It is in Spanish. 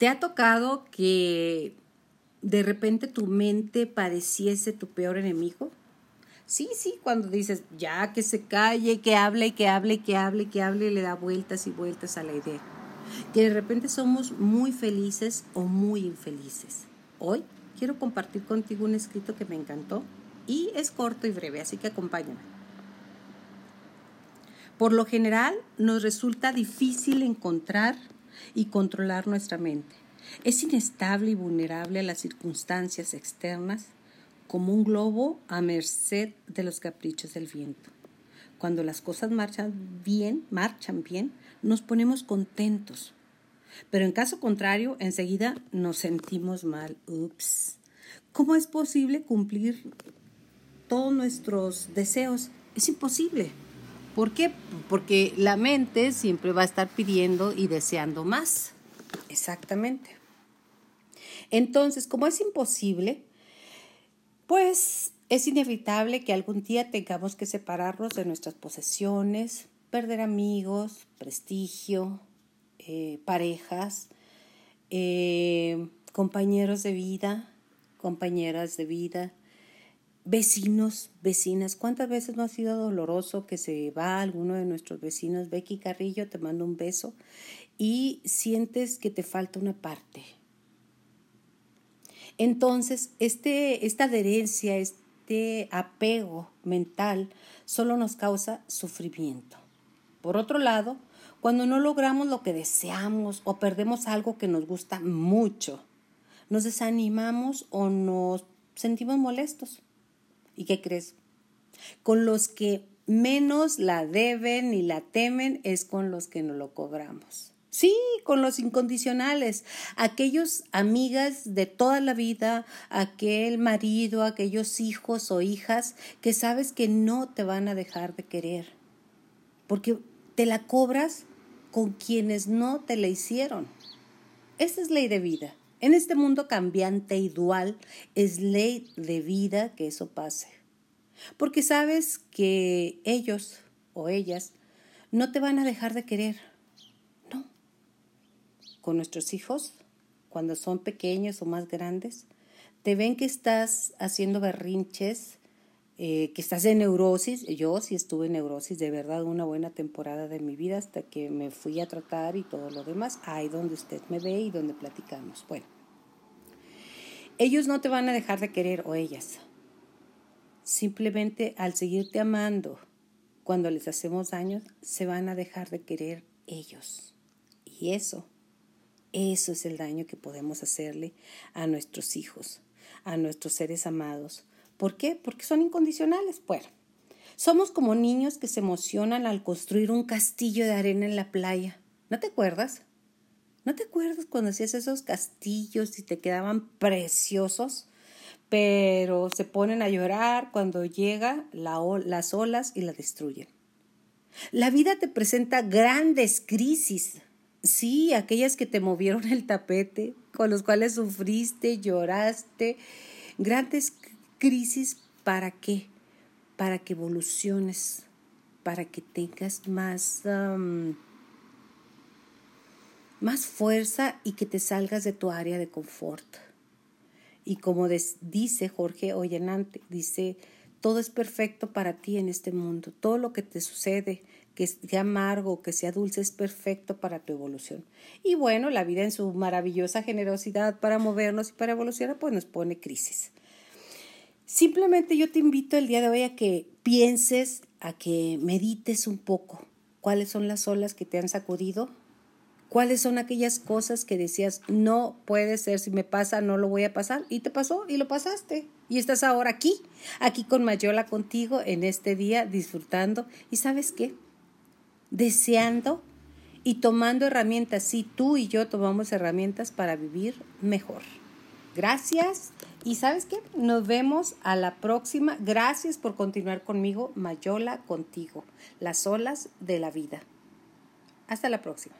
¿Te ha tocado que de repente tu mente pareciese tu peor enemigo? Sí, sí, cuando dices, ya que se calle, que hable, que hable, que hable, que hable, le da vueltas y vueltas a la idea. Que de repente somos muy felices o muy infelices. Hoy quiero compartir contigo un escrito que me encantó y es corto y breve, así que acompáñame. Por lo general, nos resulta difícil encontrar y controlar nuestra mente. Es inestable y vulnerable a las circunstancias externas como un globo a merced de los caprichos del viento. Cuando las cosas marchan bien, marchan bien, nos ponemos contentos. Pero en caso contrario, enseguida nos sentimos mal. Ups. ¿Cómo es posible cumplir todos nuestros deseos? Es imposible. ¿Por qué? Porque la mente siempre va a estar pidiendo y deseando más. Exactamente. Entonces, como es imposible, pues es inevitable que algún día tengamos que separarnos de nuestras posesiones, perder amigos, prestigio, eh, parejas, eh, compañeros de vida, compañeras de vida, vecinos, vecinas. ¿Cuántas veces no ha sido doloroso que se va alguno de nuestros vecinos? Becky Carrillo, te mando un beso y sientes que te falta una parte. Entonces, este, esta adherencia, este apego mental solo nos causa sufrimiento. Por otro lado, cuando no logramos lo que deseamos o perdemos algo que nos gusta mucho, nos desanimamos o nos sentimos molestos. ¿Y qué crees? Con los que menos la deben ni la temen es con los que no lo cobramos. Sí, con los incondicionales, aquellos amigas de toda la vida, aquel marido, aquellos hijos o hijas que sabes que no te van a dejar de querer, porque te la cobras con quienes no te la hicieron. Esa es ley de vida. En este mundo cambiante y dual es ley de vida que eso pase. Porque sabes que ellos o ellas no te van a dejar de querer. No. Con nuestros hijos, cuando son pequeños o más grandes, te ven que estás haciendo berrinches, eh, que estás en neurosis. Yo sí estuve en neurosis, de verdad, una buena temporada de mi vida hasta que me fui a tratar y todo lo demás. Ahí donde usted me ve y donde platicamos. Bueno, ellos no te van a dejar de querer o ellas. Simplemente al seguirte amando, cuando les hacemos daño, se van a dejar de querer ellos. Y eso, eso es el daño que podemos hacerle a nuestros hijos, a nuestros seres amados. ¿Por qué? Porque son incondicionales. Bueno, somos como niños que se emocionan al construir un castillo de arena en la playa. ¿No te acuerdas? ¿No te acuerdas cuando hacías esos castillos y te quedaban preciosos? Pero se ponen a llorar cuando llega las olas y la destruyen. La vida te presenta grandes crisis. Sí, aquellas que te movieron el tapete, con los cuales sufriste, lloraste. Grandes crisis, ¿para qué? Para que evoluciones, para que tengas más más fuerza y que te salgas de tu área de confort. Y como dice Jorge Ollenante, dice, todo es perfecto para ti en este mundo, todo lo que te sucede, que sea amargo, que sea dulce, es perfecto para tu evolución. Y bueno, la vida en su maravillosa generosidad para movernos y para evolucionar, pues nos pone crisis. Simplemente yo te invito el día de hoy a que pienses, a que medites un poco cuáles son las olas que te han sacudido, cuáles son aquellas cosas que decías, no puede ser, si me pasa, no lo voy a pasar, y te pasó y lo pasaste. Y estás ahora aquí, aquí con Mayola contigo en este día, disfrutando. ¿Y sabes qué? Deseando y tomando herramientas. Sí, tú y yo tomamos herramientas para vivir mejor. Gracias. Y sabes qué? Nos vemos a la próxima. Gracias por continuar conmigo, Mayola contigo. Las olas de la vida. Hasta la próxima.